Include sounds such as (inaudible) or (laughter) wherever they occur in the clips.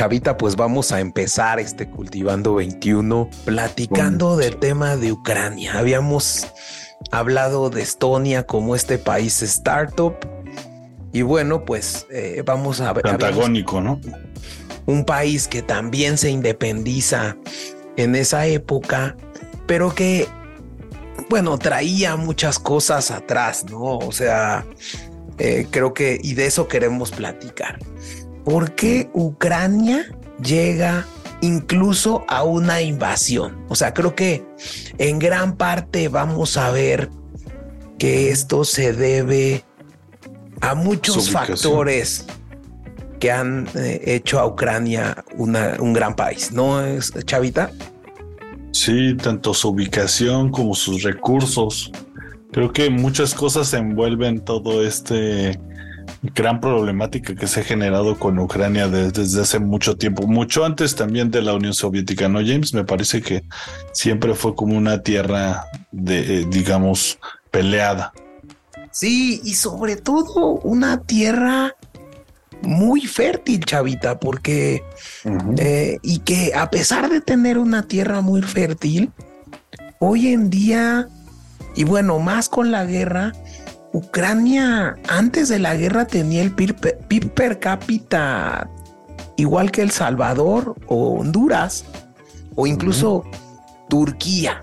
Chavita, pues vamos a empezar este Cultivando 21 platicando del tema de Ucrania. Habíamos hablado de Estonia como este país startup. Y bueno, pues eh, vamos a ver. Antagónico, ¿no? Un país que también se independiza en esa época, pero que, bueno, traía muchas cosas atrás, ¿no? O sea, eh, creo que, y de eso queremos platicar. ¿Por qué Ucrania llega incluso a una invasión? O sea, creo que en gran parte vamos a ver que esto se debe a muchos factores que han eh, hecho a Ucrania un gran país, ¿no es, Chavita? Sí, tanto su ubicación como sus recursos. Creo que muchas cosas envuelven todo este gran problemática que se ha generado con Ucrania desde, hace mucho tiempo, mucho antes también de la Unión Soviética, ¿no, James? Me parece que siempre fue como una tierra de, eh, digamos, peleada. Sí, y sobre todo una tierra muy fértil, chavita, porque eh, y que a pesar de tener una tierra muy fértil, hoy en día, y bueno, más con la guerra, Ucrania antes de la guerra tenía el PIB per cápita igual que El Salvador o Honduras o incluso Turquía.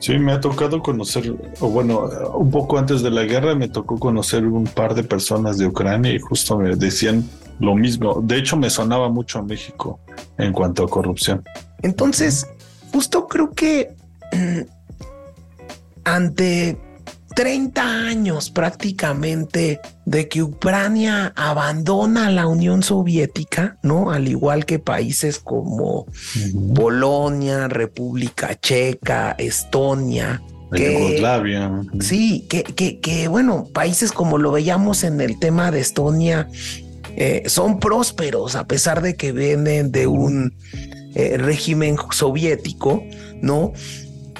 Sí, me ha tocado conocer, o bueno, un poco antes de la guerra me tocó conocer un par de personas de Ucrania y justo me decían lo mismo. De hecho, me sonaba mucho a México en cuanto a corrupción. Entonces, justo creo que ante 30 años prácticamente de que Ucrania abandona la Unión Soviética, ¿no? Al igual que países como Polonia, República Checa, Estonia. Yugoslavia. Sí, que, que, que, bueno, países como lo veíamos en el tema de Estonia, eh, son prósperos a pesar de que vienen de un eh, régimen soviético, ¿no?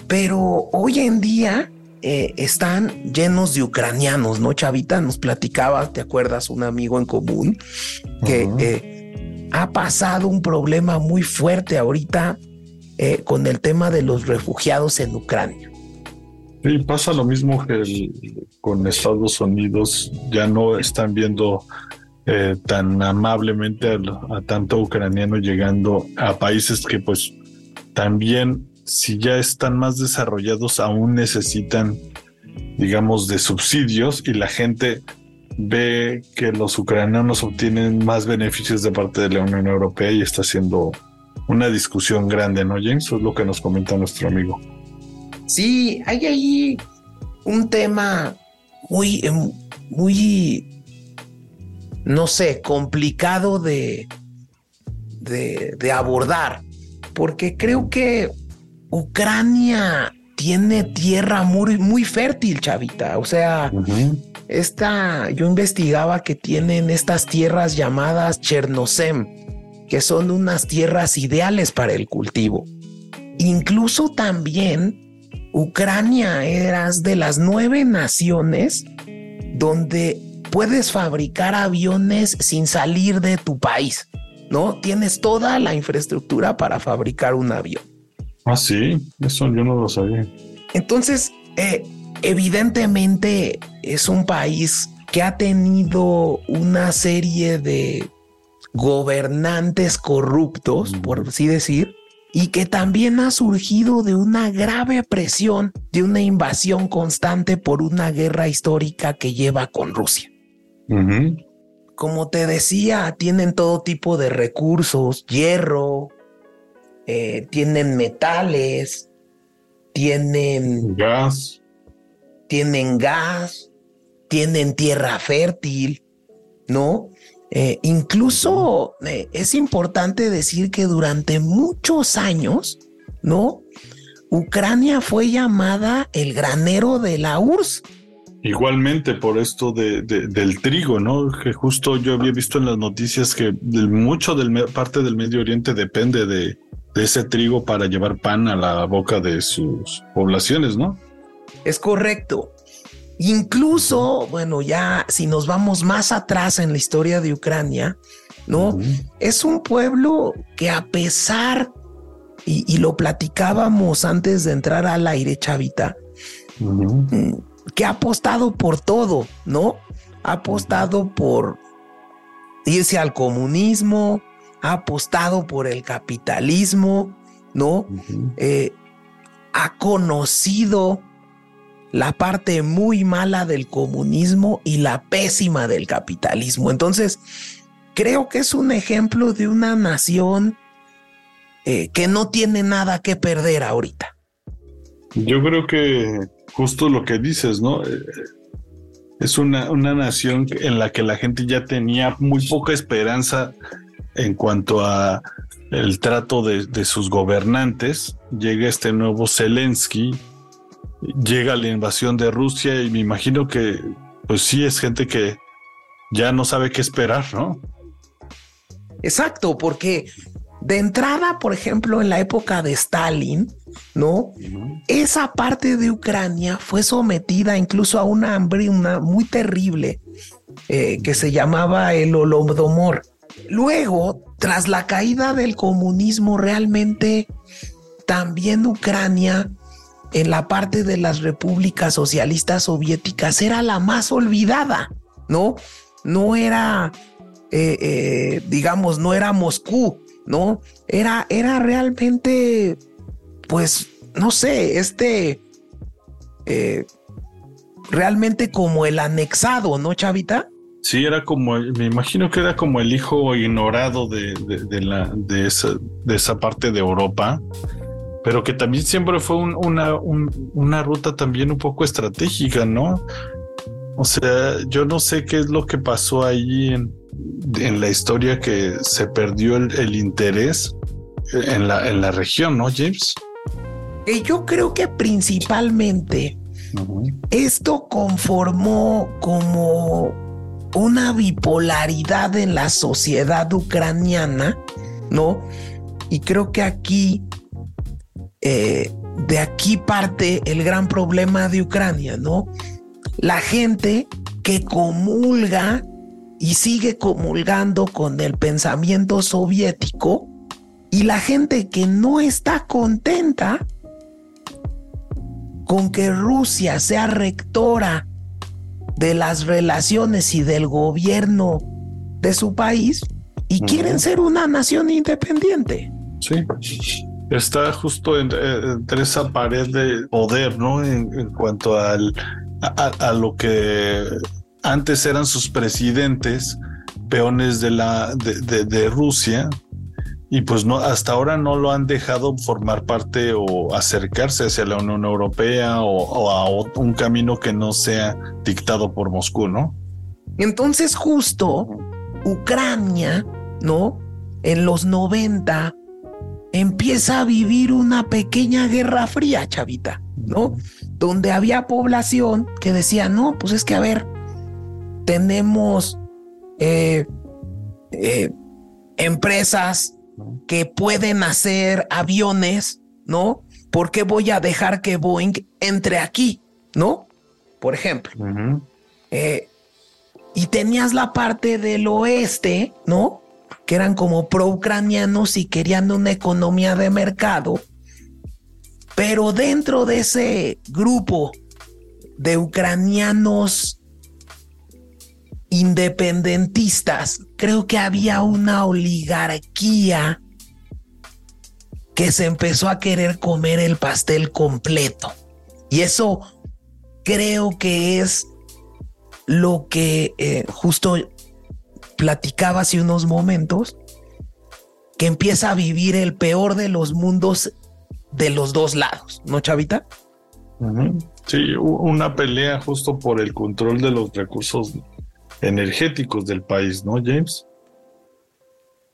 Pero hoy en día eh, están llenos de ucranianos, ¿no? Chavita nos platicaba, ¿te acuerdas? Un amigo en común que eh, ha pasado un problema muy fuerte ahorita eh, con el tema de los refugiados en Ucrania. Sí, pasa lo mismo que con Estados Unidos, ya no están viendo tan amablemente a, a tanto ucraniano llegando a países que pues también si ya están más desarrollados, aún necesitan, digamos, de subsidios y la gente ve que los ucranianos obtienen más beneficios de parte de la Unión Europea y está haciendo una discusión grande, ¿no, James? Eso es lo que nos comenta nuestro amigo. Sí, hay ahí un tema muy, em, muy, no sé, complicado de, de, de abordar, porque creo que Ucrania tiene tierra muy, muy fértil, chavita. O sea, esta, yo investigaba que tienen estas tierras llamadas Chernozem, que son unas tierras ideales para el cultivo. Incluso también Ucrania eras de las nueve naciones donde puedes fabricar aviones sin salir de tu país, ¿no? Tienes toda la infraestructura para fabricar un avión. Ah, sí, eso yo no lo sabía. Entonces, eh, evidentemente es un país que ha tenido una serie de gobernantes corruptos, por así decir, y que también ha surgido de una grave presión de una invasión constante por una guerra histórica que lleva con Rusia. Como te decía, tienen todo tipo de recursos, hierro, eh, tienen metales, tienen gas, tienen gas, tienen tierra fértil, ¿no? Eh, incluso eh, es importante decir que durante muchos años, ¿no? Ucrania fue llamada el granero de la URSS. Igualmente por esto de, del trigo, ¿no? Que justo yo había visto en las noticias que mucho del parte del Medio Oriente depende de, de ese trigo para llevar pan a la boca de sus poblaciones, ¿no? Es correcto. Incluso, bueno, ya si nos vamos más atrás en la historia de Ucrania, ¿no? Es un pueblo que a pesar, y, lo platicábamos antes de entrar al aire, Chavita, que ha apostado por todo, ¿no? Ha apostado por irse al comunismo, ha apostado por el capitalismo, ¿no? Eh, ha conocido la parte muy mala del comunismo y la pésima del capitalismo. Entonces, creo que es un ejemplo de una nación eh, que no tiene nada que perder ahorita. Yo creo que justo lo que dices, ¿no? Eh, es una, una nación en la que la gente ya tenía muy poca esperanza en cuanto a el trato de, sus gobernantes. Llega este nuevo Zelensky, llega la invasión de Rusia y me imagino que, pues sí, es gente que ya no sabe qué esperar, ¿no? Exacto, porque de entrada, por ejemplo, en la época de Stalin, ¿no? Esa parte de Ucrania fue sometida incluso a una hambruna muy terrible eh, que se llamaba el Holodomor. Luego, tras la caída del comunismo, realmente también Ucrania, en la parte de las repúblicas socialistas soviéticas, era la más olvidada, ¿no? No era eh, eh, digamos, no era Moscú, ¿no? Era, era realmente, pues, no sé, este, eh, realmente como el anexado, ¿no, Chavita? Sí, era como, me imagino que era como el hijo ignorado de, la, de, esa, de esa parte de Europa, pero que también siempre fue una, una ruta también un poco estratégica, ¿no? O sea, yo no sé qué es lo que pasó ahí en, en la historia que se perdió el, interés en la, en la región, ¿no, James? Y yo creo que principalmente esto conformó como una bipolaridad en la sociedad ucraniana, ¿no? Y creo que aquí, eh, de aquí parte el gran problema de Ucrania, ¿no? La gente que comulga y sigue comulgando con el pensamiento soviético y la gente que no está contenta con que Rusia sea rectora de las relaciones y del gobierno de su país y quieren ser una nación independiente. Sí, está justo entre, esa pared de poder, ¿no? En, cuanto al, a, lo que antes eran sus presidentes, peones de, la, de, Rusia, y pues no, hasta ahora no lo han dejado formar parte o acercarse hacia la Unión Europea o, a un camino que no sea dictado por Moscú, ¿no? Entonces justo Ucrania, ¿no? En los 90 empieza a vivir una pequeña guerra fría, chavita, ¿no? Donde había población que decía, no, pues es que a ver, tenemos eh, eh, empresas que pueden hacer aviones, ¿no? ¿Por qué voy a dejar que Boeing entre aquí, ¿no? Por ejemplo. Eh, y tenías la parte del oeste, ¿no? Que eran como pro-ucranianos y querían una economía de mercado. Pero dentro de ese grupo de ucranianos independentistas, creo que había una oligarquía que se empezó a querer comer el pastel completo. Y eso creo que es lo que eh, justo platicaba hace unos momentos, que empieza a vivir el peor de los mundos de los dos lados, ¿no, Chavita? Sí, una pelea justo por el control de los recursos energéticos del país, ¿no, James?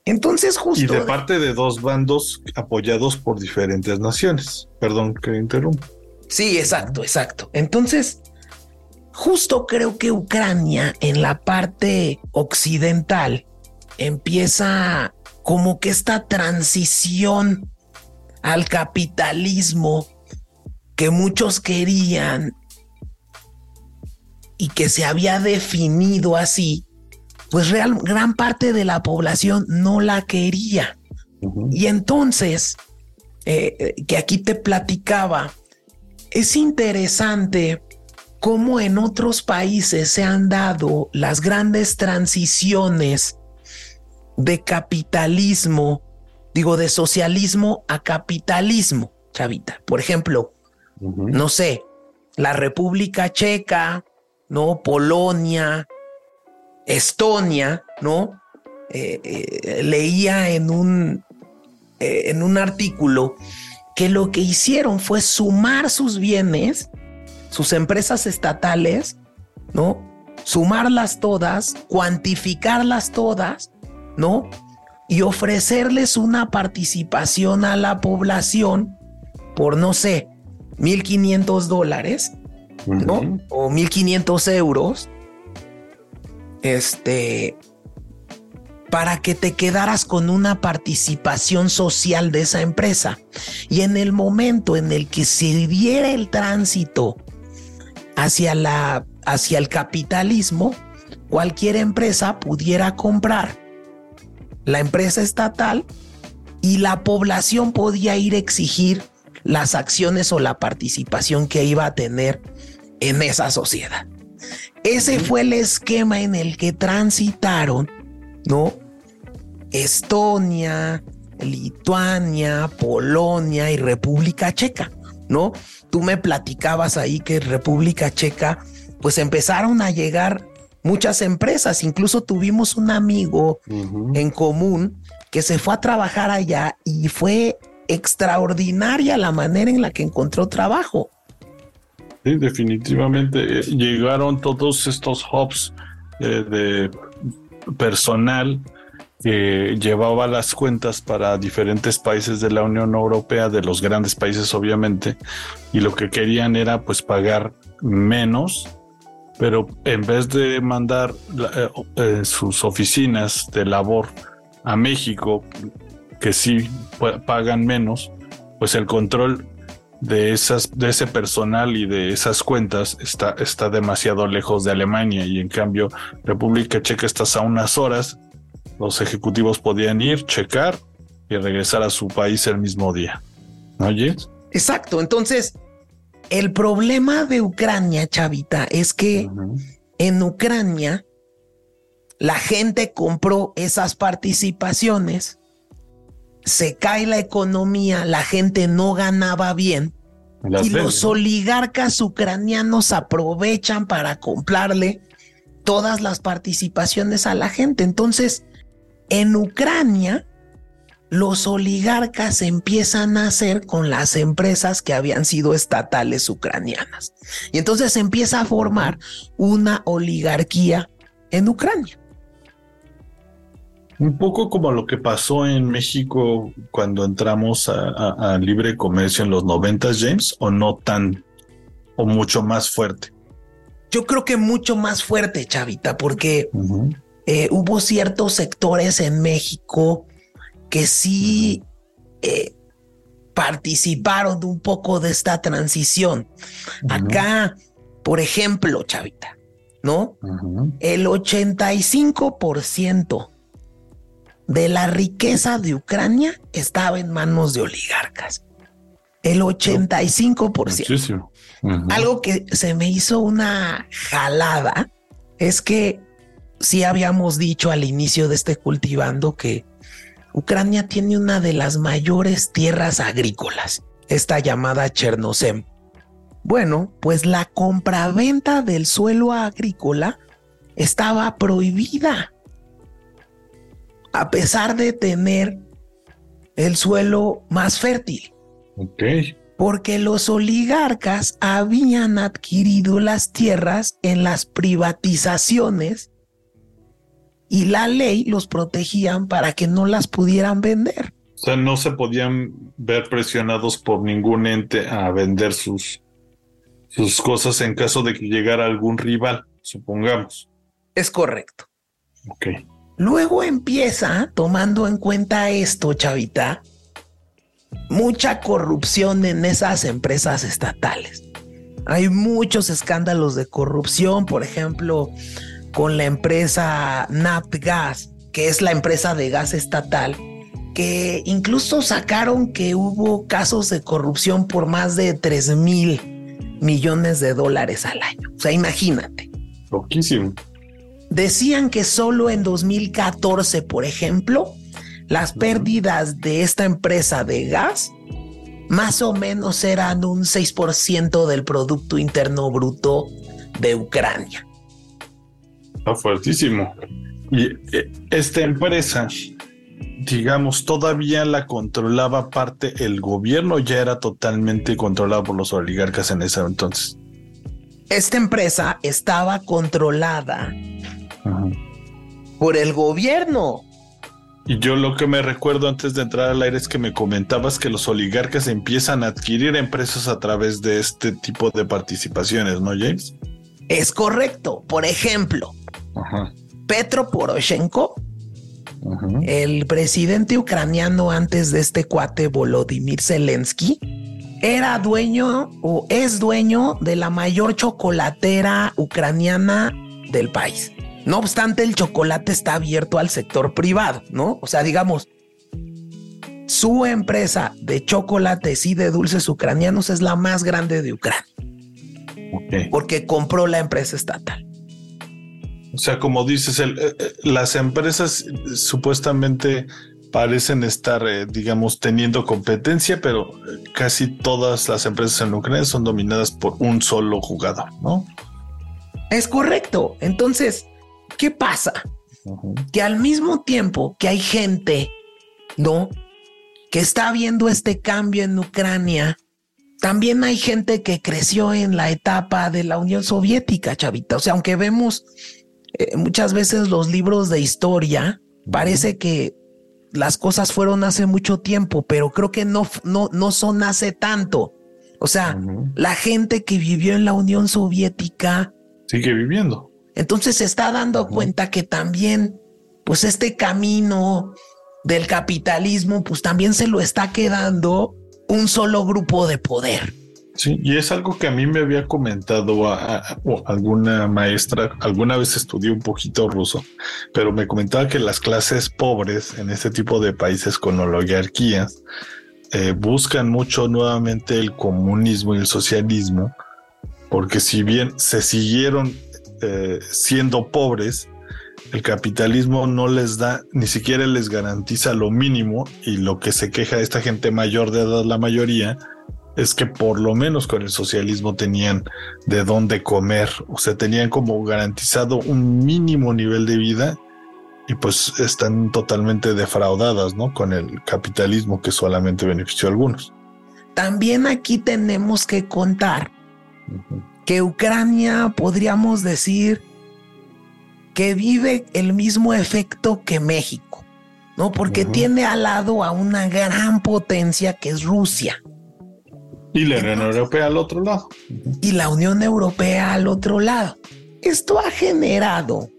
Entonces, justo. Y de parte de dos bandos apoyados por diferentes naciones. Perdón que interrumpa. Sí, exacto, exacto. Entonces, justo creo que Ucrania en la parte occidental empieza como que esta transición al capitalismo que muchos querían y que se había definido así pues real, gran parte de la población no la quería. Y entonces, eh, eh, que aquí te platicaba, es interesante cómo en otros países se han dado las grandes transiciones de capitalismo, digo, de socialismo a capitalismo, chavita. Por ejemplo, no sé, la República Checa, ¿no? Polonia, Estonia, ¿no? Eh, eh, leía en un, eh, en un artículo que lo que hicieron fue sumar sus bienes, sus empresas estatales, ¿no? Sumarlas todas, cuantificarlas todas, ¿no? Y ofrecerles una participación a la población por, no sé, 1.500 dólares, ¿no? O 1.500 euros, este, para que te quedaras con una participación social de esa empresa. Y en el momento en el que se diera el tránsito hacia, la, hacia el capitalismo, cualquier empresa pudiera comprar la empresa estatal y la población podía ir a exigir las acciones o la participación que iba a tener en esa sociedad. Ese fue el esquema en el que transitaron, ¿no? Estonia, Lituania, Polonia y República Checa, ¿no? Tú me platicabas ahí que República Checa, pues empezaron a llegar muchas empresas, incluso tuvimos un amigo en común que se fue a trabajar allá y fue extraordinaria la manera en la que encontró trabajo. Sí, definitivamente eh, llegaron todos estos hubs eh, de personal que llevaba las cuentas para diferentes países de la Unión Europea, de los grandes países obviamente, y lo que querían era pues pagar menos, pero en vez de mandar eh, sus oficinas de labor a México, que sí pagan menos, pues el control de esas de ese personal y de esas cuentas está está demasiado lejos de Alemania. Y en cambio República Checa estás a unas horas. Los ejecutivos podían ir checar y regresar a su país el mismo día. Oye exacto. Entonces el problema de Ucrania chavita es que en Ucrania la gente compró esas participaciones se cae la economía, la gente no ganaba bien y los oligarcas ucranianos aprovechan para comprarle todas las participaciones a la gente. Entonces, en Ucrania, los oligarcas empiezan a hacer con las empresas que habían sido estatales ucranianas. Y entonces se empieza a formar una oligarquía en Ucrania. Un poco como lo que pasó en México cuando entramos a, libre comercio en los 90, James, o no tan, o mucho más fuerte. Yo creo que mucho más fuerte, Chavita, porque eh, hubo ciertos sectores en México que sí eh, participaron un poco de esta transición. Acá, por ejemplo, Chavita, ¿no? El 85% de la riqueza de Ucrania estaba en manos de oligarcas. El 85%. Algo que se me hizo una jalada es que sí habíamos dicho al inicio de este cultivando que Ucrania tiene una de las mayores tierras agrícolas, esta llamada Chernozem. Bueno, pues la compraventa del suelo agrícola estaba prohibida a pesar de tener el suelo más fértil. Ok. Porque los oligarcas habían adquirido las tierras en las privatizaciones y la ley los protegían para que no las pudieran vender. O sea, no se podían ver presionados por ningún ente a vender sus, sus cosas en caso de que llegara algún rival, supongamos. Es correcto. Ok. Luego empieza, tomando en cuenta esto, Chavita, mucha corrupción en esas empresas estatales. Hay muchos escándalos de corrupción, por ejemplo, con la empresa Gas, que es la empresa de gas estatal, que incluso sacaron que hubo casos de corrupción por más de 3 mil millones de dólares al año. O sea, imagínate. Loquísimo. Decían que solo en 2014, por ejemplo, las pérdidas de esta empresa de gas más o menos eran un 6% del Producto Interno Bruto de Ucrania. Está fuertísimo. Y eh, esta empresa, digamos, todavía la controlaba parte el gobierno, ya era totalmente controlada por los oligarcas en ese entonces. Esta empresa estaba controlada por el gobierno. Y yo lo que me recuerdo antes de entrar al aire es que me comentabas que los oligarcas empiezan a adquirir empresas a través de este tipo de participaciones, ¿no, James? Es correcto. Por ejemplo, Petro Poroshenko, el presidente ucraniano antes de este cuate Volodymyr Zelensky, era dueño o es dueño de la mayor chocolatera ucraniana del país. No obstante, el chocolate está abierto al sector privado, ¿no? O sea, digamos, su empresa de chocolates y de dulces ucranianos es la más grande de Ucrania. Porque compró la empresa estatal. O sea, como dices, eh, eh, las empresas supuestamente parecen estar, eh, digamos, teniendo competencia, pero casi todas las empresas en Ucrania son dominadas por un solo jugador, ¿no? Es correcto. Entonces, ¿qué pasa? Que al mismo tiempo que hay gente, ¿no? Que está viendo este cambio en Ucrania, también hay gente que creció en la etapa de la Unión Soviética, chavita. O sea, aunque vemos eh, muchas veces los libros de historia, parece que las cosas fueron hace mucho tiempo, pero creo que no, no, no son hace tanto. O sea, la gente que vivió en la Unión Soviética sigue viviendo. Entonces se está dando cuenta que también, pues este camino del capitalismo, pues también se lo está quedando un solo grupo de poder. Sí, y es algo que a mí me había comentado alguna maestra, alguna vez estudié un poquito ruso, pero me comentaba que las clases pobres en este tipo de países con oligarquías eh, buscan mucho nuevamente el comunismo y el socialismo, porque si bien se siguieron eh, siendo pobres, el capitalismo no les da, ni siquiera les garantiza lo mínimo y lo que se queja esta gente mayor de edad, la mayoría, es que por lo menos con el socialismo tenían de dónde comer, o sea, tenían como garantizado un mínimo nivel de vida y pues están totalmente defraudadas, ¿no? Con el capitalismo que solamente benefició a algunos. También aquí tenemos que contar que Ucrania podríamos decir que vive el mismo efecto que México, ¿no? Porque tiene al lado a una gran potencia que es Rusia. Y la Unión Europea al otro lado. Y la Unión Europea al otro lado. Esto ha generado,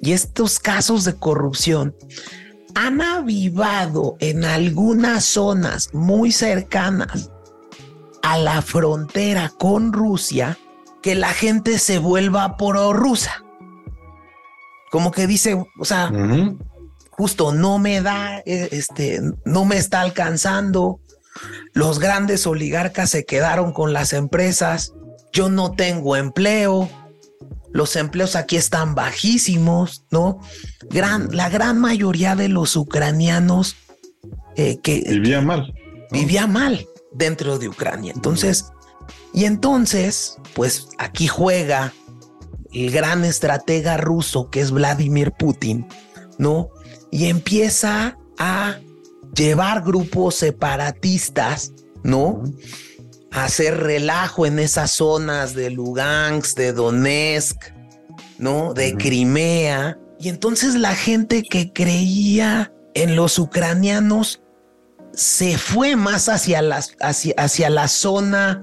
y estos casos de corrupción han avivado en algunas zonas muy cercanas a la frontera con Rusia que la gente se vuelva prorrusa como que dice, o sea, justo no me da, eh, este, no me está alcanzando. Los grandes oligarcas se quedaron con las empresas. Yo no tengo empleo. Los empleos aquí están bajísimos, ¿no? Gran, la gran mayoría de los ucranianos eh, que vivía mal. Vivía mal dentro de Ucrania. Entonces, y entonces, pues aquí juega el gran estratega ruso que es Vladimir Putin, ¿no? Y empieza a llevar grupos separatistas, ¿no? A hacer relajo en esas zonas de Lugansk, de Donetsk, ¿no? De Crimea. Y entonces la gente que creía en los ucranianos se fue más hacia, las, hacia, hacia la zona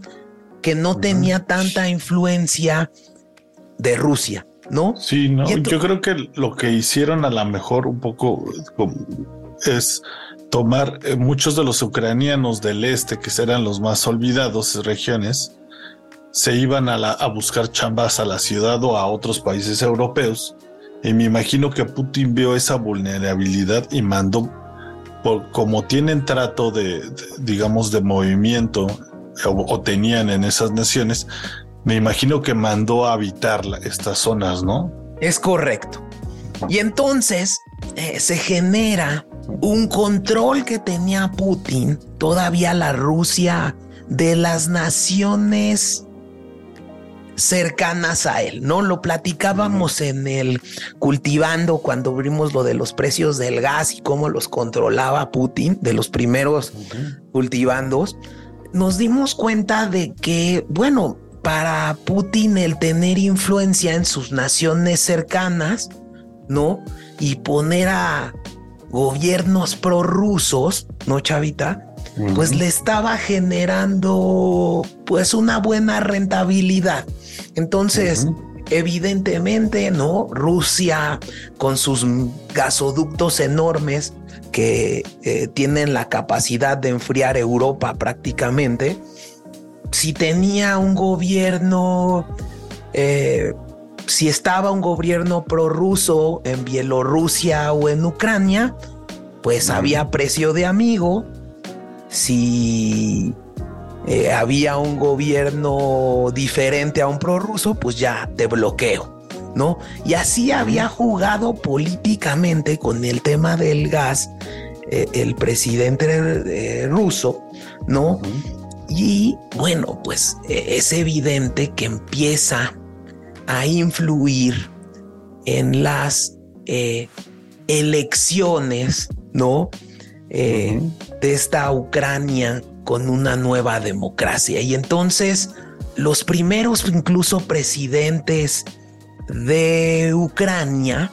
que no tenía tanta influencia de Rusia, ¿no? Sí, no, yo creo que lo que hicieron a lo mejor un poco es tomar eh, muchos de los ucranianos del este, que serán los más olvidados regiones, se iban a, a buscar chambas a la ciudad o a otros países europeos. Y me imagino que Putin vio esa vulnerabilidad y mandó, como tienen trato de, digamos, de movimiento o, o, tenían en esas naciones, me imagino que mandó a habitar estas zonas, ¿no? Es correcto. Y entonces eh, se genera un control que tenía Putin, todavía la Rusia, de las naciones cercanas a él, ¿no? Lo platicábamos en el cultivando cuando vimos lo de los precios del gas y cómo los controlaba Putin, de los primeros cultivandos. Nos dimos cuenta de que, bueno, para Putin el tener influencia en sus naciones cercanas, ¿no? Y poner a gobiernos prorrusos, ¿no, Chavita? Pues le estaba generando pues una buena rentabilidad. Entonces, evidentemente, ¿no? Rusia con sus gasoductos enormes que eh, tienen la capacidad de enfriar Europa prácticamente, si tenía un gobierno eh, si estaba un gobierno prorruso en Bielorrusia o en Ucrania, pues había precio de amigo. Si eh, había un gobierno diferente a un prorruso, pues ya te bloqueo, ¿no? Y así había jugado políticamente con el tema del gas eh, el presidente eh, ruso, ¿no? Y bueno, pues es evidente que empieza a influir en las eh, elecciones, ¿no? Eh, de esta Ucrania con una nueva democracia. Y entonces los primeros incluso presidentes de Ucrania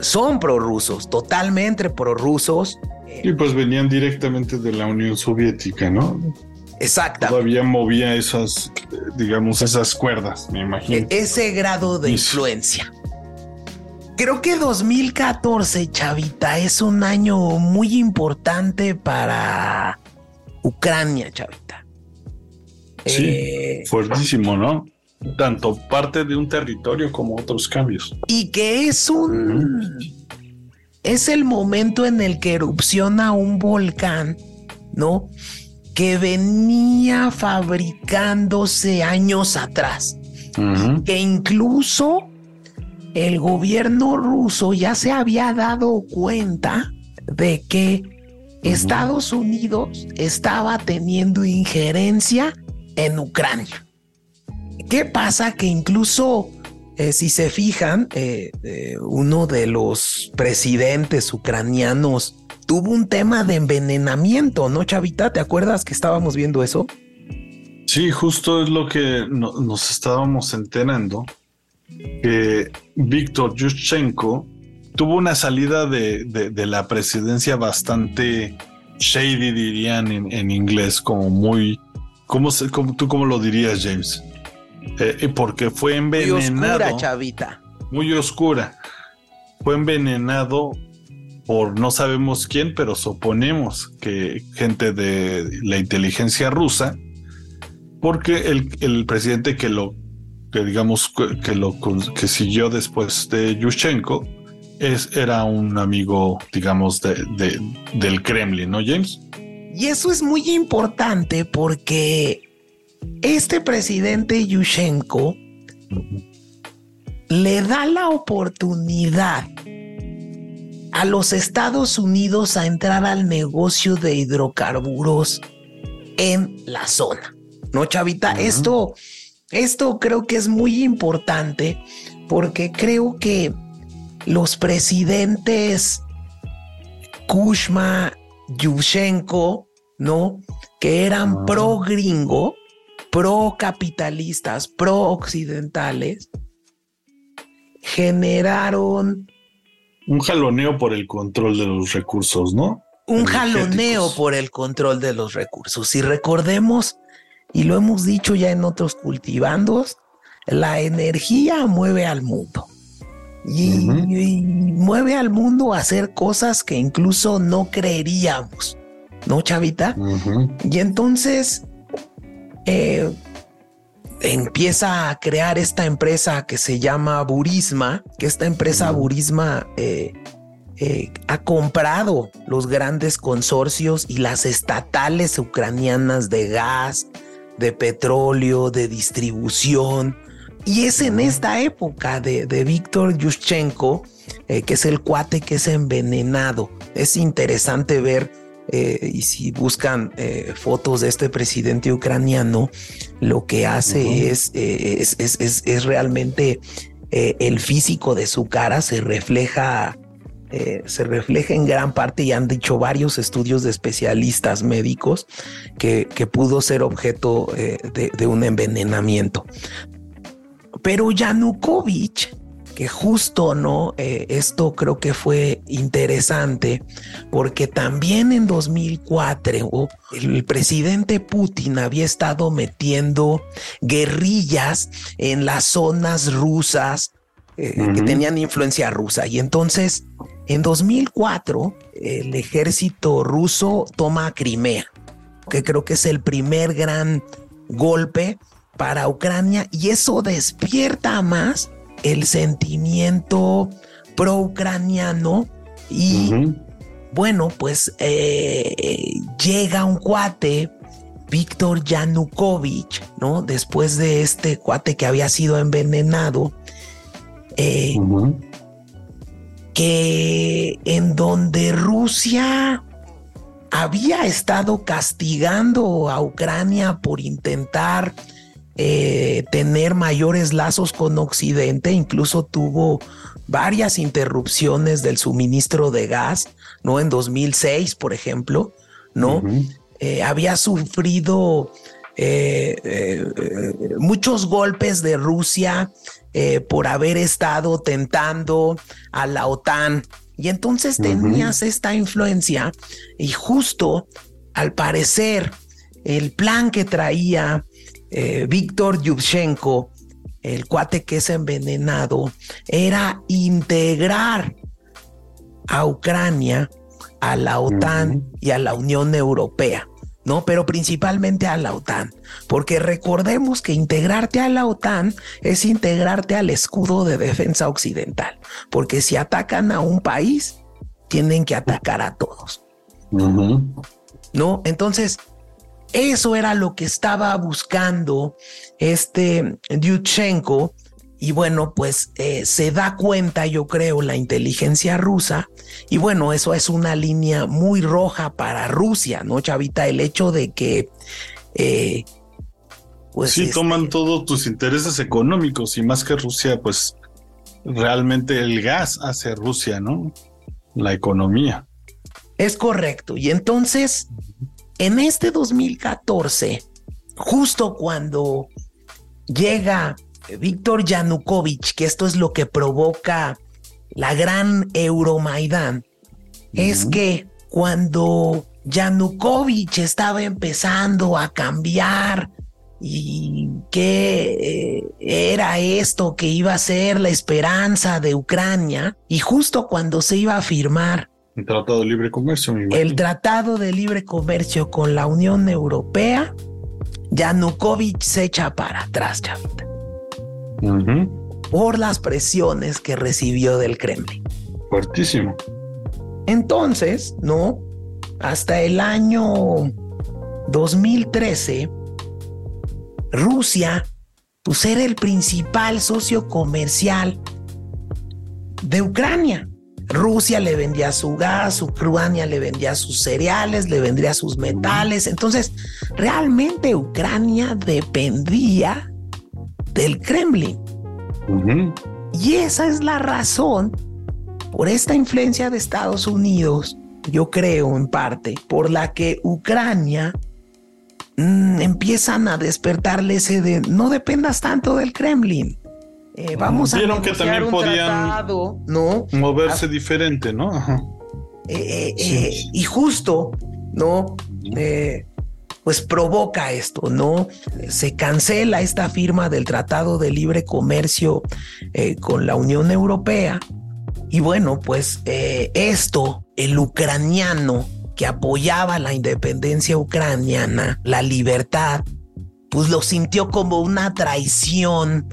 son prorrusos, totalmente prorrusos. Y pues venían directamente de la Unión Soviética, ¿no? Exacto. Todavía movía esas, digamos, esas cuerdas, me imagino. E-, ese grado de influencia. Creo que 2014, Chavita, es un año muy importante para Ucrania, Chavita. Sí, eh, fuertísimo, ¿no? Tanto parte de un territorio como otros cambios. Y que es un... Es el momento en el que erupciona un volcán, ¿no? que venía fabricándose años atrás, que incluso el gobierno ruso ya se había dado cuenta de que Estados Unidos estaba teniendo injerencia en Ucrania. ¿Qué pasa? Que incluso, eh, si se fijan, eh, eh, uno de los presidentes ucranianos tuvo un tema de envenenamiento, ¿no, Chavita? ¿Te acuerdas que estábamos viendo eso? Sí, justo es lo que nos estábamos enterando, que Víctor Yushchenko tuvo una salida de, la presidencia bastante shady, dirían en, inglés, como muy... ¿cómo, ¿Tú cómo lo dirías, James? Eh, porque fue envenenado. Muy oscura, chavita. Muy oscura. Fue envenenado por no sabemos quién, pero suponemos que gente de la inteligencia rusa, porque el, presidente que lo, que digamos, que lo que siguió después de Yushchenko, es, era un amigo, digamos, de, del Kremlin, ¿no, James? Y eso es muy importante porque este presidente Yushchenko le da la oportunidad a los Estados Unidos a entrar al negocio de hidrocarburos en la zona. ¿No, Chavita? Esto, esto creo que es muy importante porque creo que los presidentes Kushma, Yushchenko, ¿no? Que eran pro gringo, pro capitalistas, pro occidentales, generaron un jaloneo por el control de los recursos, ¿no? Un jaloneo por el control de los recursos. Y recordemos, y lo hemos dicho ya en otros cultivandos, la energía mueve al mundo. Y, mueve al mundo a hacer cosas que incluso no creeríamos, ¿no, Chavita? Y entonces, eh, empieza a crear esta empresa que se llama Burisma, que esta empresa Burisma eh, eh, ha comprado los grandes consorcios y las estatales ucranianas de gas, de petróleo, de distribución. Y es en esta época de, de Víctor Yushchenko, eh, que es el cuate que es envenenado. Es interesante ver, eh, y si buscan fotos de este presidente ucraniano, lo que hace es, es, es, es, realmente el físico de su cara se refleja eh, se refleja en gran parte y han dicho varios estudios de especialistas médicos que, que pudo ser objeto eh, de, un envenenamiento. Pero Yanukovych, que justo no, eh, esto creo que fue interesante porque también en 2004 el presidente Putin había estado metiendo guerrillas en las zonas rusas que tenían influencia rusa. Y entonces en 2004, el ejército ruso toma Crimea, que creo que es el primer gran golpe para Ucrania y eso despierta más el sentimiento pro-ucraniano y bueno, pues eh, llega un cuate, Víctor Yanukovych, ¿no? Después de este cuate que había sido envenenado, eh, que en donde Rusia había estado castigando a Ucrania por intentar eh, tener mayores lazos con Occidente, incluso tuvo varias interrupciones del suministro de gas, ¿no? En 2006, por ejemplo, ¿no? Eh, había sufrido eh, muchos golpes de Rusia eh, por haber estado tentando a la OTAN. Y entonces tenías esta influencia y justo al parecer el plan que traía eh, Víctor Yushchenko, el cuate que es envenenado, era integrar a Ucrania a la OTAN y a la Unión Europea. ¿No? Pero principalmente a la OTAN, porque recordemos que integrarte a la OTAN es integrarte al escudo de defensa occidental, porque si atacan a un país, tienen que atacar a todos. ¿No? Entonces, eso era lo que estaba buscando este Yushchenko y bueno, pues eh, se da cuenta, yo creo, la inteligencia rusa. Y bueno, eso es una línea muy roja para Rusia, ¿no, Chavita? El hecho de que... Eh, pues sí, toman este todos tus intereses económicos y más que Rusia, pues realmente el gas hace Rusia, ¿no? La economía. Es correcto. Y entonces, en este 2014, justo cuando llega Víctor Yanukovych, que esto es lo que provoca la gran Euromaidán, es que cuando Yanukovych estaba empezando a cambiar y que eh, era esto que iba a ser la esperanza de Ucrania, y justo cuando se iba a firmar el Tratado de Libre Comercio, el Tratado de Libre Comercio con la Unión Europea, Yanukovych se echa para atrás, chavita por las presiones que recibió del Kremlin. Fuertísimo. Entonces, ¿no? Hasta el año 2013, Rusia, pues era el principal socio comercial de Ucrania. Rusia le vendía su gas, Ucrania le vendía sus cereales, le vendía sus metales. Entonces, realmente Ucrania dependía del Kremlin. Y esa es la razón por esta influencia de Estados Unidos, yo creo en parte, por la que Ucrania mm, empiezan a despertarle ese de no dependas tanto del Kremlin. Eh, vamos a Vieron que también podían ¿no? moverse diferente, ¿no? Eh, eh, y justo, ¿no? Pues provoca esto, ¿no? Se cancela esta firma del Tratado de Libre Comercio eh, con la Unión Europea. Y bueno, pues eh, esto, el ucraniano que apoyaba la independencia ucraniana, la libertad, pues lo sintió como una traición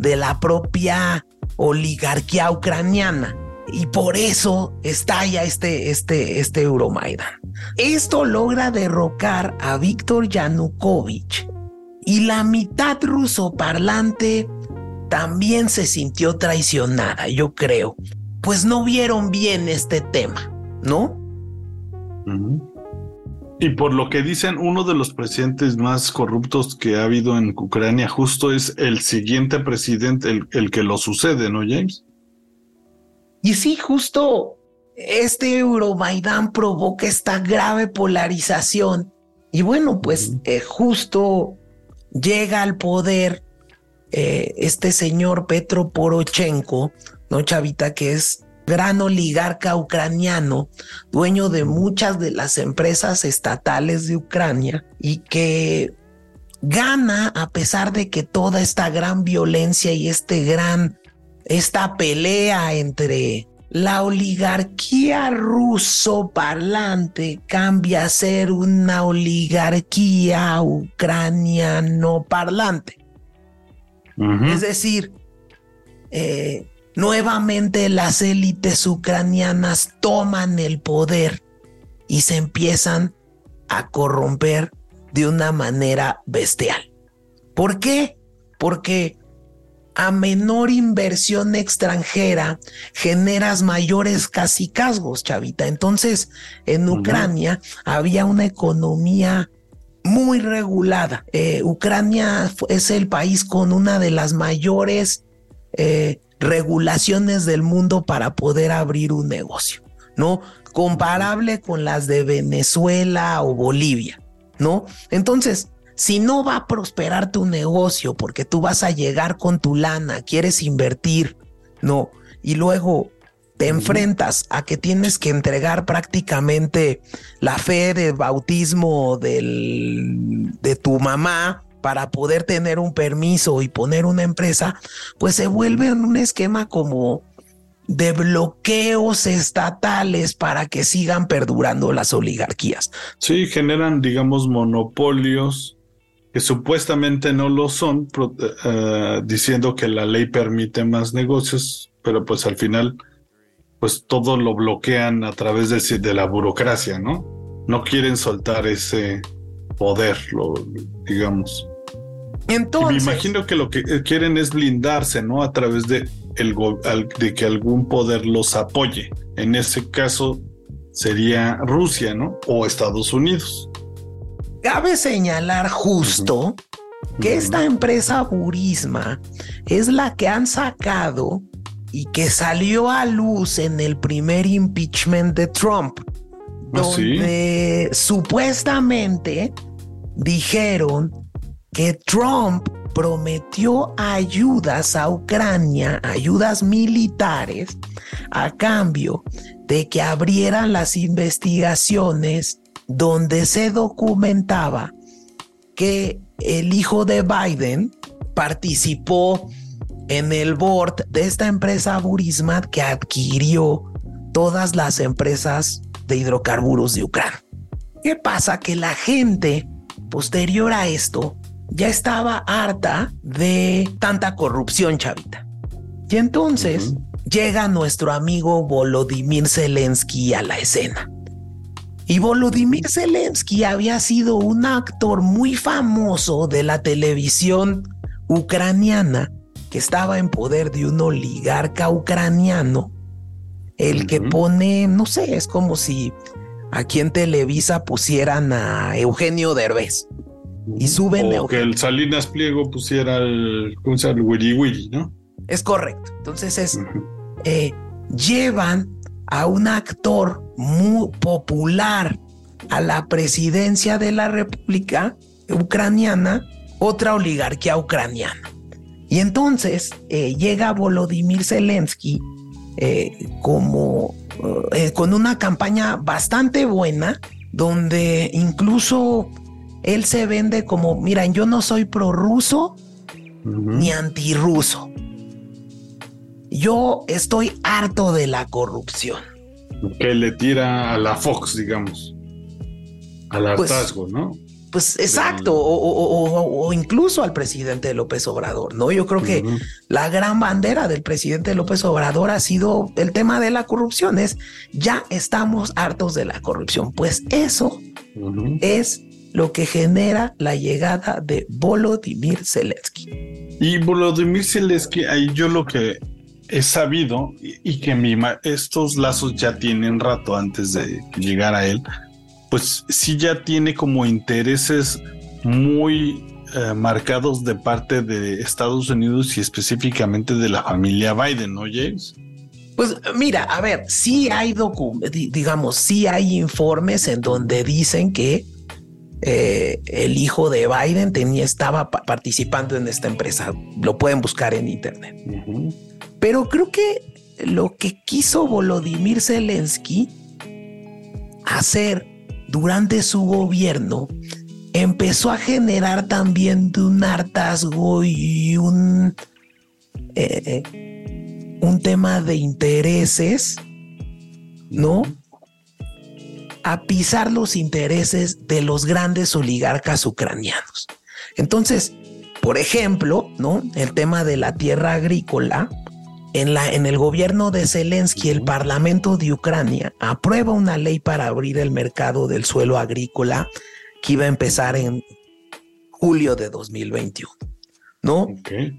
de la propia oligarquía ucraniana. Y por eso estalla este, este, este Euromaidan. Esto logra derrocar a Víctor Yanukovych y la mitad ruso parlante también se sintió traicionada, yo creo, pues no vieron bien este tema, ¿no? Y por lo que dicen, uno de los presidentes más corruptos que ha habido en Ucrania justo es el siguiente presidente, el, el que lo sucede, ¿no, James? Y sí, justo este Euromaidan provoca esta grave polarización. Y bueno, pues eh, justo llega al poder eh, este señor Petro Porochenko, ¿no, Chavita? Que es gran oligarca ucraniano, dueño de muchas de las empresas estatales de Ucrania y que gana a pesar de que toda esta gran violencia y este gran, esta pelea entre la oligarquía ruso parlante cambia a ser una oligarquía ucraniano parlante. Es decir, eh, nuevamente las élites ucranianas toman el poder y se empiezan a corromper de una manera bestial. ¿Por qué? Porque a menor inversión extranjera generas mayores casicazgos, chavita. Entonces, en Ucrania había una economía muy regulada. Eh, Ucrania es el país con una de las mayores eh, regulaciones del mundo para poder abrir un negocio, ¿no? Comparable con las de Venezuela o Bolivia, ¿no? Entonces, si no va a prosperar tu negocio porque tú vas a llegar con tu lana, quieres invertir, no, y luego te enfrentas a que tienes que entregar prácticamente la fe de bautismo del, de tu mamá para poder tener un permiso y poner una empresa, pues se vuelve un esquema como de bloqueos estatales para que sigan perdurando las oligarquías. Sí, generan, digamos, monopolios que supuestamente no lo son, uh, diciendo que la ley permite más negocios, pero pues al final, pues todo lo bloquean a través de, de la burocracia, ¿no? No quieren soltar ese poder, lo, digamos. Entonces, me imagino que lo que quieren es blindarse, ¿no? A través de, el, de que algún poder los apoye. En ese caso sería Rusia, ¿no? O Estados Unidos. Cabe señalar justo que esta empresa Burisma es la que han sacado y que salió a luz en el primer impeachment de Trump, ¿Ah, donde supuestamente dijeron que Trump prometió ayudas a Ucrania, ayudas militares, a cambio de que abrieran las investigaciones donde se documentaba que el hijo de Biden participó en el board de esta empresa Burismat que adquirió todas las empresas de hidrocarburos de Ucrania. ¿Qué pasa? Que la gente posterior a esto ya estaba harta de tanta corrupción, chavita. Y entonces llega nuestro amigo Volodymyr Zelensky a la escena. Y Volodymyr Zelensky había sido un actor muy famoso de la televisión ucraniana que estaba en poder de un oligarca ucraniano, el que pone, no sé, es como si aquí en Televisa pusieran a Eugenio Derbez y suben. O que el Salinas Pliego pusiera el, ¿cómo se llama? El Willy Willy, ¿no? Es correcto. Entonces es, eh, llevan a un actor muy popular a la presidencia de la República Ucraniana, otra oligarquía ucraniana. Y entonces eh, llega Volodymyr Zelensky eh, como con una campaña bastante buena, donde incluso él se vende como, miren, yo no soy prorruso ni antirruso. Yo estoy harto de la corrupción. Que le tira a la Fox, digamos. Al pues, hartazgo, ¿no? Pues exacto, o, incluso al presidente López Obrador, ¿no? Yo creo que la gran bandera del presidente López Obrador ha sido el tema de la corrupción, es ya estamos hartos de la corrupción. Pues eso es lo que genera la llegada de Volodymyr Zelensky. Y Volodymyr Zelensky, ahí yo lo que he sabido y que mi, estos lazos ya tienen rato antes de llegar a él, pues sí ya tiene como intereses muy eh, marcados de parte de Estados Unidos y específicamente de la familia Biden, ¿no, James? Pues mira, a ver, sí hay digamos, sí hay informes en donde dicen que eh, el hijo de Biden tenía, estaba participando en esta empresa. Lo pueden buscar en internet. Pero creo que lo que quiso Volodymyr Zelensky hacer durante su gobierno empezó a generar también un hartazgo y un, eh, un tema de intereses, ¿no? a pisar los intereses de los grandes oligarcas ucranianos. Entonces, por ejemplo, ¿no? El tema de la tierra agrícola. En, la, en el gobierno de Zelensky, el Parlamento de Ucrania aprueba una ley para abrir el mercado del suelo agrícola que iba a empezar en julio de 2021. ¿no?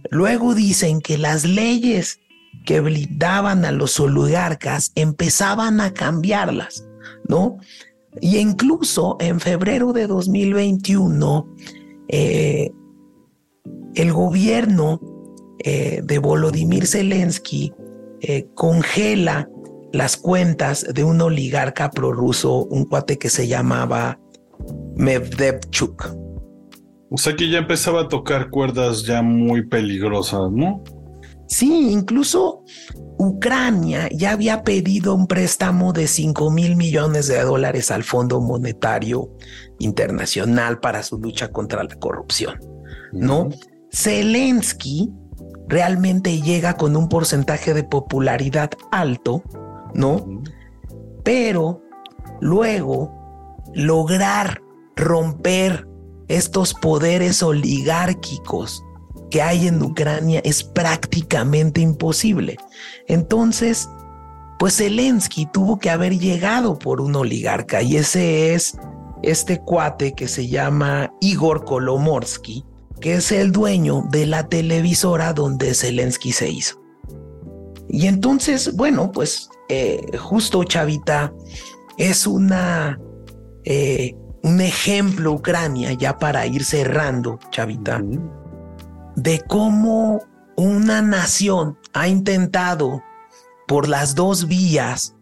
Luego dicen que las leyes que blindaban a los oligarcas empezaban a cambiarlas. ¿no? Y incluso en febrero de 2021, eh, el gobierno eh, de Volodymyr Zelensky eh, congela las cuentas de un oligarca prorruso, un cuate que se llamaba Medvedchuk. O sea que ya empezaba a tocar cuerdas ya muy peligrosas, ¿no? Sí, incluso Ucrania ya había pedido un préstamo de 5 mil millones de dólares al Fondo Monetario Internacional para su lucha contra la corrupción, ¿no? Zelensky realmente llega con un porcentaje de popularidad alto, ¿no? Pero luego lograr romper estos poderes oligárquicos que hay en Ucrania es prácticamente imposible. Entonces, pues Zelensky tuvo que haber llegado por un oligarca y ese es este cuate que se llama Igor Kolomorsky, que es el dueño de la televisora donde Zelensky se hizo. Y entonces, bueno, pues eh, justo Chavita es una eh, un ejemplo Ucrania ya para ir cerrando, Chavita de cómo una nación ha intentado por las dos vías,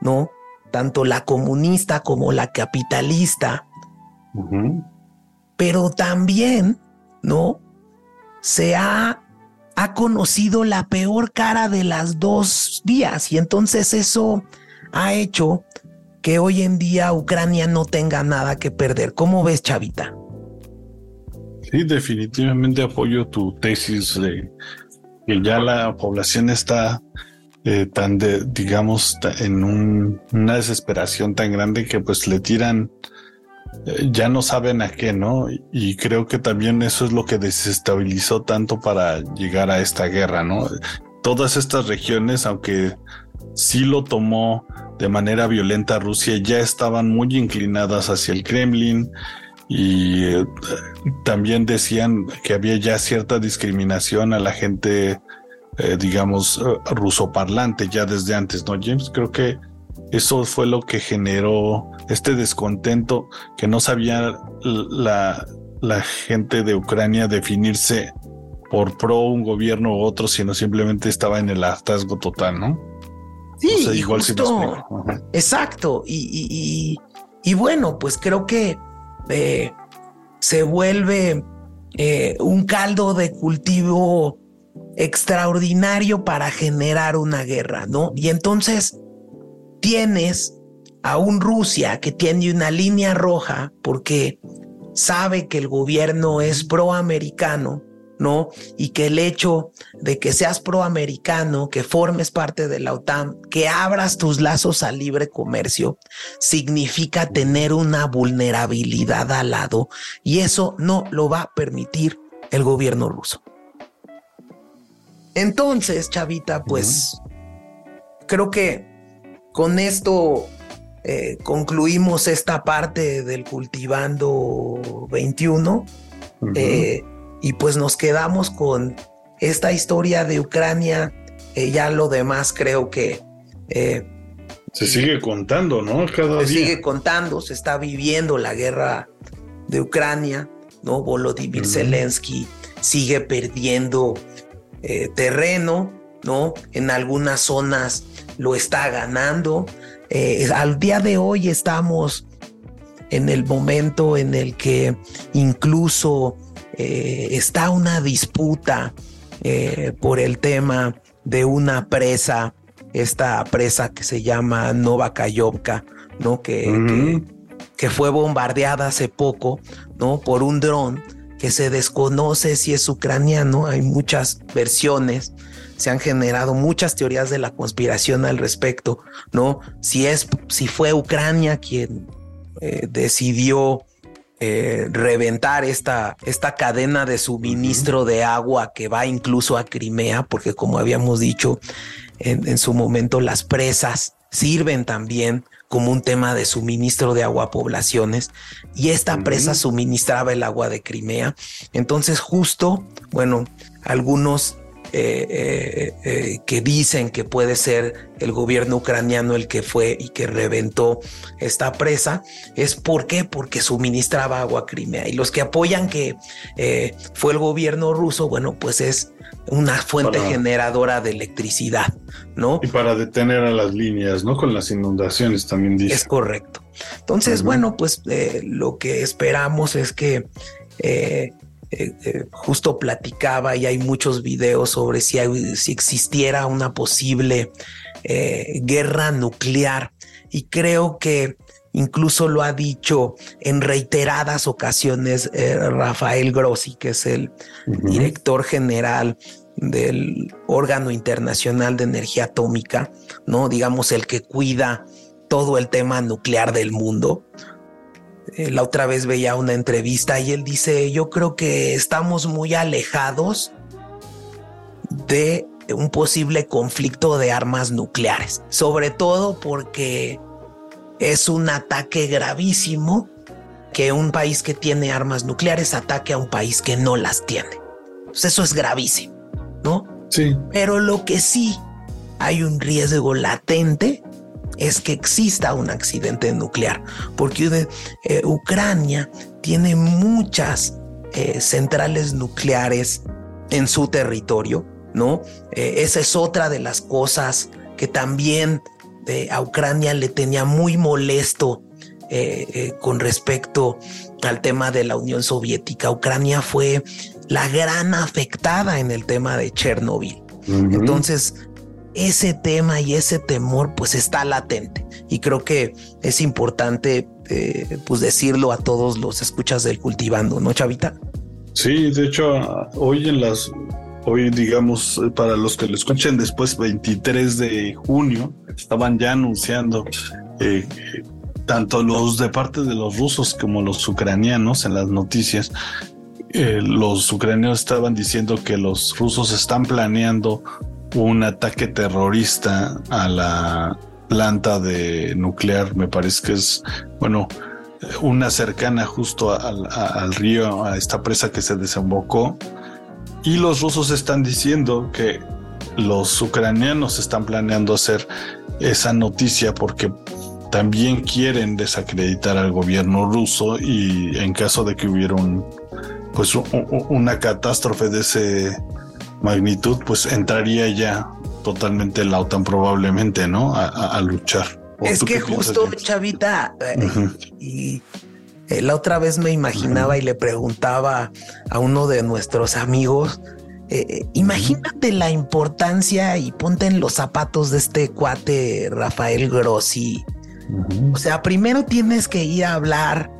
¿no? Tanto la comunista como la capitalista, pero también, ¿no? Se ha, ha conocido la peor cara de las dos vías y entonces eso ha hecho que hoy en día Ucrania no tenga nada que perder. ¿Cómo ves, Chavita? Sí, definitivamente apoyo tu tesis de que ya la población está eh, tan de, digamos, en una desesperación tan grande que pues le tiran, ya no saben a qué, ¿no? Y creo que también eso es lo que desestabilizó tanto para llegar a esta guerra, ¿no? Todas estas regiones, aunque sí lo tomó de manera violenta Rusia, ya estaban muy inclinadas hacia el Kremlin y eh, también decían que había ya cierta discriminación a la gente, eh, digamos, eh, rusoparlante ya desde antes, ¿no, James? Creo que eso fue lo que generó este descontento que no sabía la, la gente de Ucrania definirse por pro un gobierno u otro, sino simplemente estaba en el hartazgo total, ¿no? Sí, igual justo, exacto. Y, y, y, bueno, pues creo que eh, se vuelve eh, un caldo de cultivo extraordinario para generar una guerra, ¿no? Y entonces tienes a un Rusia que tiene una línea roja porque sabe que el gobierno es proamericano, ¿no? Y que el hecho de que seas proamericano, que formes parte de la OTAN, que abras tus lazos al libre comercio, significa tener una vulnerabilidad al lado y eso no lo va a permitir el gobierno ruso. Entonces, Chavita, pues creo que con esto eh, concluimos esta parte del cultivando 21 eh, y pues nos quedamos con esta historia de Ucrania. Eh, ya lo demás creo que... se sigue contando, ¿no? Cada se sigue contando, se está viviendo la guerra de Ucrania, ¿no? Volodymyr Zelensky sigue perdiendo terreno, ¿no? En algunas zonas lo está ganando. Eh, al día de hoy estamos en el momento en el que incluso eh, está una disputa eh, por el tema de una presa, esta presa que se llama Novakayovka, ¿no? Que, que, fue bombardeada hace poco, ¿no? Por un dron que se desconoce si es ucraniano, hay muchas versiones, se han generado muchas teorías de la conspiración al respecto, ¿no? Si es, si fue Ucrania quien eh, decidió eh, reventar esta, esta cadena de suministro de agua que va incluso a Crimea, porque como habíamos dicho en, su momento, las presas sirven también como un tema de suministro de agua a poblaciones y esta presa suministraba el agua de Crimea. Entonces justo, bueno, algunos eh, eh, eh, que dicen que puede ser el gobierno ucraniano el que fue y que reventó esta presa, es por qué, porque suministraba agua a Crimea. Y los que apoyan que fue el gobierno ruso, bueno, pues es una fuente generadora de electricidad, ¿no? Y para detener a las líneas, ¿no? Con las inundaciones también dice. Es correcto. Entonces, bueno, pues lo que esperamos es que eh, eh, justo platicaba y hay muchos videos sobre si, si existiera una posible eh, guerra nuclear. Y creo que incluso lo ha dicho en reiteradas ocasiones Rafael Grossi, que es el director general del órgano internacional de energía atómica, no digamos el que cuida todo el tema nuclear del mundo. Eh, la otra vez veía una entrevista y él dice, yo creo que estamos muy alejados de un posible conflicto de armas nucleares, sobre todo porque es un ataque gravísimo que un país que tiene armas nucleares ataque a un país que no las tiene. Pues eso es gravísimo, ¿no? Sí. Pero lo que sí hay un riesgo latente es que exista un accidente nuclear, porque eh, Ucrania tiene muchas eh, centrales nucleares en su territorio, ¿no? Eh, esa es otra de las cosas que también a Ucrania le tenía muy molesto con respecto al tema de la Unión Soviética. Ucrania fue la gran afectada en el tema de Chernobyl. Entonces, ese tema y ese temor pues está latente y creo que es importante eh, pues decirlo a todos los escuchas del cultivando, ¿no, Chavita? Sí, de hecho, hoy en las, hoy digamos, para los que lo escuchen después, 23 de junio, estaban ya anunciando eh, tanto los de parte de los rusos como los ucranianos en las noticias. Eh, los ucranianos estaban diciendo que los rusos están planeando un ataque terrorista a la planta de nuclear, me parece que es, bueno, una cercana justo al, río, a esta presa que se desembocó. Y los rusos están diciendo que los ucranianos están planeando hacer esa noticia porque también quieren desacreditar al gobierno ruso y en caso de que hubiera un, pues una catástrofe de ese magnitud, pues entraría ya totalmente la OTAN probablemente, ¿no? A, luchar. Es que justo, Chavita, eh, y eh, la otra vez me imaginaba y le preguntaba a uno de nuestros amigos, eh, imagínate la importancia y ponte en los zapatos de este cuate Rafael Grossi. O sea, primero tienes que ir a hablar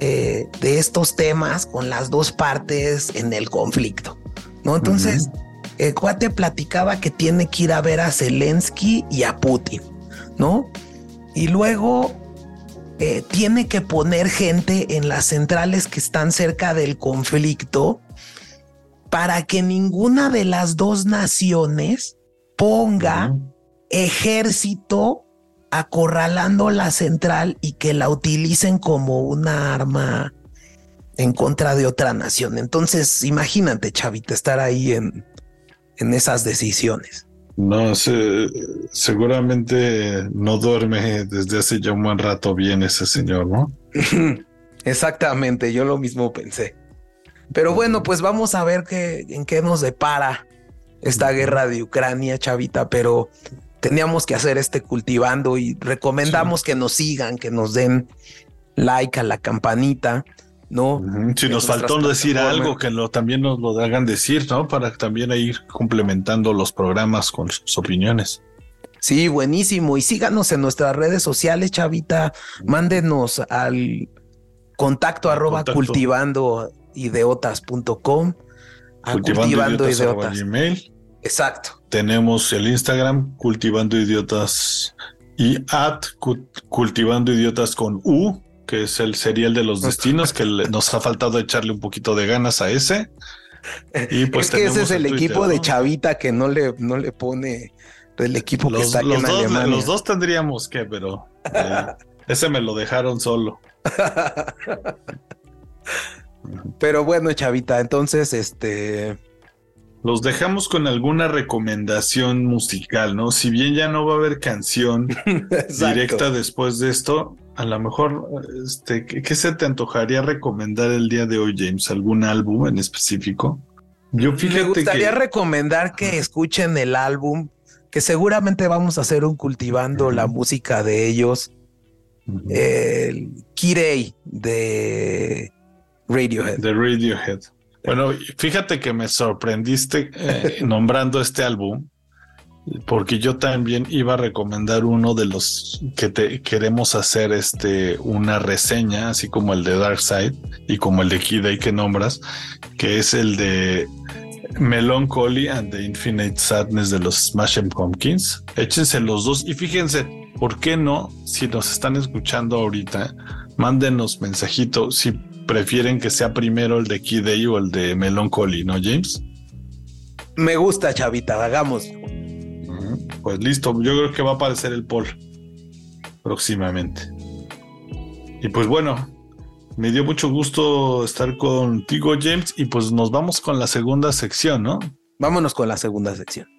de estos temas con las dos partes en el conflicto, ¿no? Entonces, el cuate platicaba que tiene que ir a ver a Zelensky y a Putin, ¿no? Y luego eh, tiene que poner gente en las centrales que están cerca del conflicto para que ninguna de las dos naciones ponga ejército acorralando la central y que la utilicen como una arma en contra de otra nación. Entonces, imagínate, Chavita, estar ahí en, en esas decisiones. No, seguramente no duerme desde hace ya un buen rato bien ese señor, ¿no? (laughs) Exactamente, yo lo mismo pensé. Pero bueno, pues vamos a ver qué, en qué nos depara esta guerra de Ucrania, Chavita, pero teníamos que hacer este cultivando y recomendamos que nos sigan, que nos den like a la campanita, ¿no? Si nos faltó decir algo, que lo, también nos lo hagan decir, ¿no? Para también ir complementando los programas con sus opiniones. Sí, buenísimo. Y síganos en nuestras redes sociales, Chavita. Mándenos al contacto arroba cultivando ideotas.com. Cultivando, idiotas. Exacto. Tenemos el Instagram cultivando idiotas y at cultivando idiotas con U, que es el serial de los destinos, que nos ha faltado echarle un poquito de ganas a ese. Y (laughs) pues es que ese es el, equipo de Chavita que no le, no le pone el equipo que está los en dos, Los dos tendríamos que, pero eh, (laughs) ese me lo dejaron solo. (laughs) pero bueno, Chavita, entonces este los dejamos con alguna recomendación musical, ¿no? Si bien ya no va a haber canción directa después de esto, a lo mejor, este, ¿qué, se te antojaría recomendar el día de hoy, James? ¿Algún álbum en específico? Yo fíjate Me gustaría recomendar que escuchen el álbum, que seguramente vamos a hacer un cultivando la música de ellos. El Kirei de Radiohead. De Radiohead. Bueno, fíjate que me sorprendiste eh, nombrando este álbum, porque yo también iba a recomendar uno de los que te queremos hacer este una reseña, así como el de Dark Side y como el de Kid Day que nombras, que es el de Melancholy and the Infinite Sadness de los Smashing Pumpkins. Échense los dos y fíjense, ¿por qué no? Si nos están escuchando ahorita, mándenos mensajito si prefieren que sea primero el de Kid Day o el de Melancholy, ¿no, James? Me gusta, chavita, hagamos. Pues listo, yo creo que va a aparecer el Paul próximamente. Y pues bueno, me dio mucho gusto estar contigo, James, y pues nos vamos con la segunda sección, ¿no? Vámonos con la segunda sección.